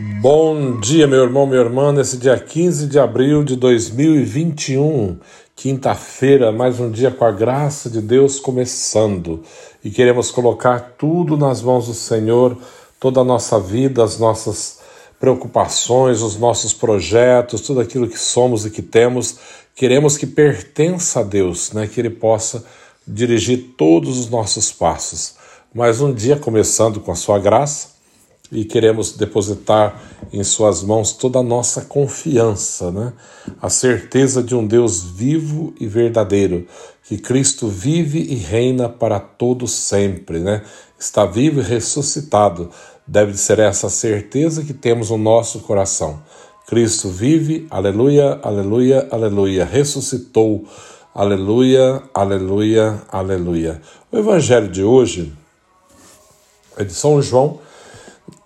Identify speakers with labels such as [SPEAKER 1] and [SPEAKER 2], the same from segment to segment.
[SPEAKER 1] Bom dia, meu irmão, minha irmã, nesse dia 15 de abril de 2021, quinta-feira, mais um dia com a graça de Deus começando. E queremos colocar tudo nas mãos do Senhor, toda a nossa vida, as nossas preocupações, os nossos projetos, tudo aquilo que somos e que temos, queremos que pertença a Deus, né? que Ele possa dirigir todos os nossos passos. Mais um dia começando com a sua graça e queremos depositar em Suas mãos toda a nossa confiança, né? a certeza de um Deus vivo e verdadeiro, que Cristo vive e reina para todo sempre, né? está vivo e ressuscitado. Deve ser essa certeza que temos no nosso coração. Cristo vive, aleluia, aleluia, aleluia, ressuscitou, aleluia, aleluia, aleluia. O evangelho de hoje é de São João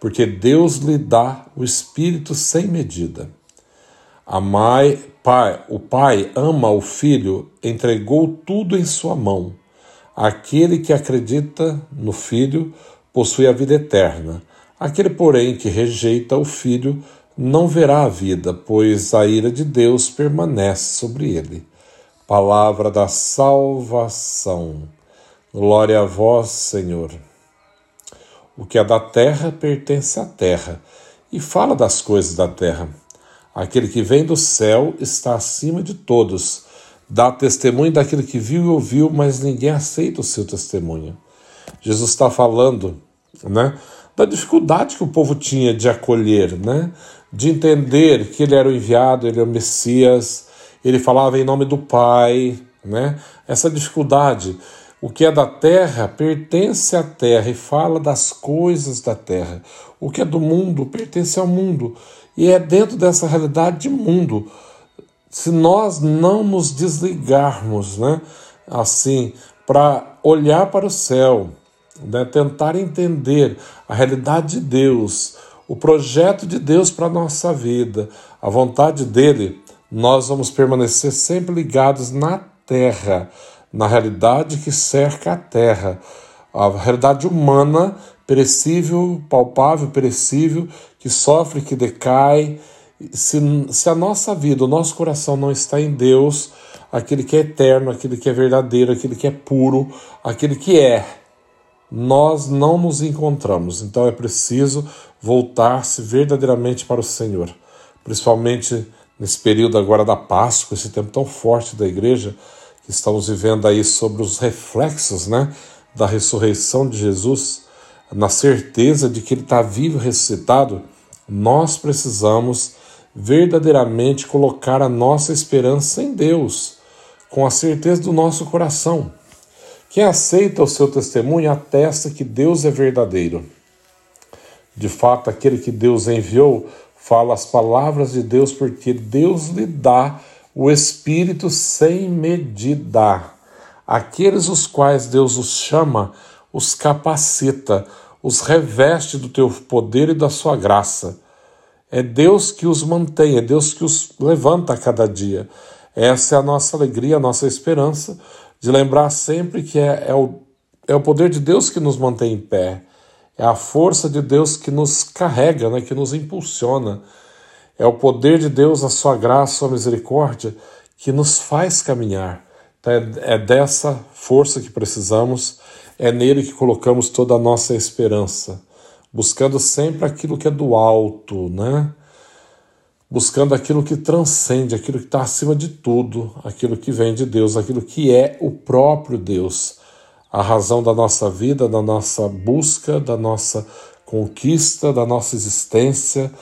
[SPEAKER 1] porque Deus lhe dá o Espírito sem medida. A mãe, pai, o Pai ama o Filho, entregou tudo em sua mão. Aquele que acredita no Filho possui a vida eterna. Aquele, porém, que rejeita o Filho não verá a vida, pois a ira de Deus permanece sobre ele. Palavra da salvação. Glória a vós, Senhor. O que é da terra pertence à terra, e fala das coisas da terra. Aquele que vem do céu está acima de todos, dá testemunho daquilo que viu e ouviu, mas ninguém aceita o seu testemunho. Jesus está falando, né, da dificuldade que o povo tinha de acolher, né, de entender que ele era o enviado, ele é o Messias, ele falava em nome do Pai, né, essa dificuldade. O que é da terra pertence à terra e fala das coisas da terra. O que é do mundo pertence ao mundo e é dentro dessa realidade de mundo. Se nós não nos desligarmos, né, assim, para olhar para o céu, né, tentar entender a realidade de Deus, o projeto de Deus para a nossa vida, a vontade dele, nós vamos permanecer sempre ligados na terra na realidade que cerca a Terra, a realidade humana, perecível, palpável, perecível, que sofre, que decai. Se, se a nossa vida, o nosso coração não está em Deus, aquele que é eterno, aquele que é verdadeiro, aquele que é puro, aquele que é, nós não nos encontramos. Então é preciso voltar-se verdadeiramente para o Senhor, principalmente nesse período agora da Páscoa, esse tempo tão forte da igreja estamos vivendo aí sobre os reflexos né, da ressurreição de Jesus, na certeza de que Ele está vivo e ressuscitado, nós precisamos verdadeiramente colocar a nossa esperança em Deus, com a certeza do nosso coração. Quem aceita o seu testemunho atesta que Deus é verdadeiro. De fato, aquele que Deus enviou fala as palavras de Deus porque Deus lhe dá o Espírito sem medida. Aqueles os quais Deus os chama, os capacita, os reveste do teu poder e da sua graça. É Deus que os mantém, é Deus que os levanta a cada dia. Essa é a nossa alegria, a nossa esperança, de lembrar sempre que é, é, o, é o poder de Deus que nos mantém em pé, é a força de Deus que nos carrega, né, que nos impulsiona é o poder de Deus, a sua graça, a sua misericórdia que nos faz caminhar. Então, é, é dessa força que precisamos, é nele que colocamos toda a nossa esperança, buscando sempre aquilo que é do alto, né? Buscando aquilo que transcende, aquilo que está acima de tudo, aquilo que vem de Deus, aquilo que é o próprio Deus, a razão da nossa vida, da nossa busca, da nossa conquista, da nossa existência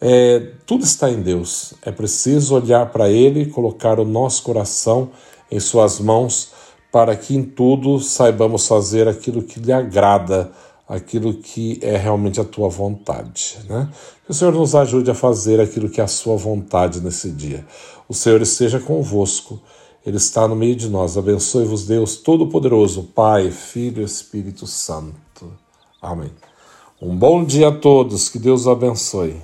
[SPEAKER 1] é, tudo está em Deus. É preciso olhar para Ele, colocar o nosso coração em Suas mãos, para que em tudo saibamos fazer aquilo que lhe agrada, aquilo que é realmente a tua vontade. Né? Que o Senhor nos ajude a fazer aquilo que é a sua vontade nesse dia. O Senhor esteja convosco, Ele está no meio de nós. Abençoe-vos, Deus Todo-Poderoso, Pai, Filho e Espírito Santo. Amém. Um bom dia a todos, que Deus abençoe.